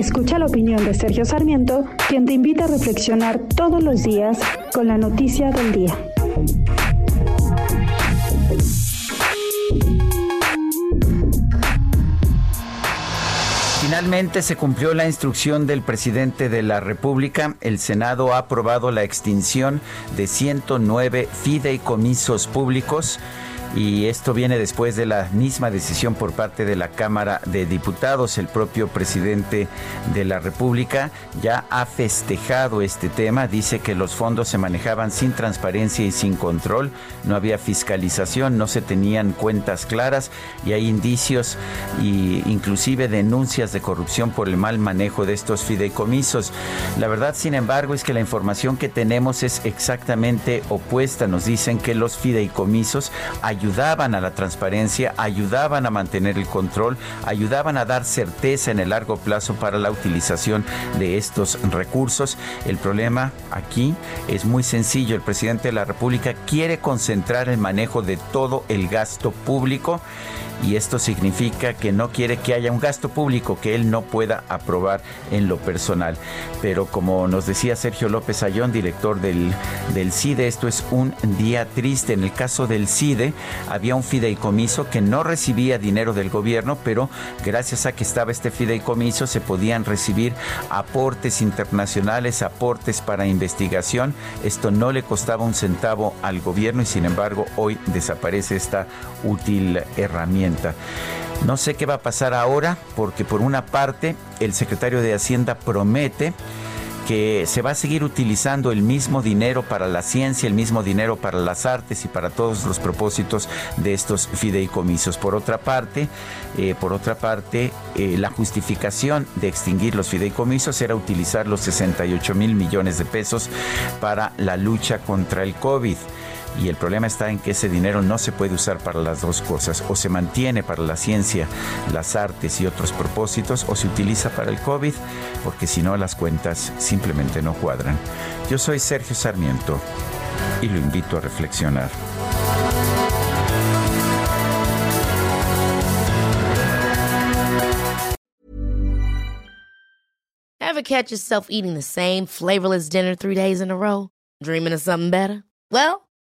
Escucha la opinión de Sergio Sarmiento, quien te invita a reflexionar todos los días con la noticia del día. Finalmente se cumplió la instrucción del presidente de la República. El Senado ha aprobado la extinción de 109 fideicomisos públicos y esto viene después de la misma decisión por parte de la Cámara de Diputados. El propio presidente de la República ya ha festejado este tema, dice que los fondos se manejaban sin transparencia y sin control, no había fiscalización, no se tenían cuentas claras y hay indicios e inclusive denuncias de corrupción por el mal manejo de estos fideicomisos. La verdad, sin embargo, es que la información que tenemos es exactamente opuesta. Nos dicen que los fideicomisos ayudaban a la transparencia, ayudaban a mantener el control, ayudaban a dar certeza en el largo plazo para la utilización de estos recursos. El problema aquí es muy sencillo. El presidente de la República quiere concentrar el manejo de todo el gasto público y esto significa que no quiere que haya un gasto público que él no pueda aprobar en lo personal. Pero como nos decía Sergio López Ayón, director del, del CIDE, esto es un día triste. En el caso del CIDE había un fideicomiso que no recibía dinero del gobierno, pero gracias a que estaba este fideicomiso se podían recibir aportes internacionales, aportes para investigación. Esto no le costaba un centavo al gobierno y sin embargo hoy desaparece esta útil herramienta. No sé qué va a pasar ahora, porque por una parte el secretario de Hacienda promete que se va a seguir utilizando el mismo dinero para la ciencia, el mismo dinero para las artes y para todos los propósitos de estos fideicomisos. Por otra parte, eh, por otra parte, eh, la justificación de extinguir los fideicomisos era utilizar los 68 mil millones de pesos para la lucha contra el COVID y el problema está en que ese dinero no se puede usar para las dos cosas, o se mantiene para la ciencia, las artes y otros propósitos, o se utiliza para el COVID, porque si no las cuentas simplemente no cuadran. Yo soy Sergio Sarmiento y lo invito a reflexionar. Ever catch yourself eating the same flavorless dinner three days in a row? Dreaming of something better? Well,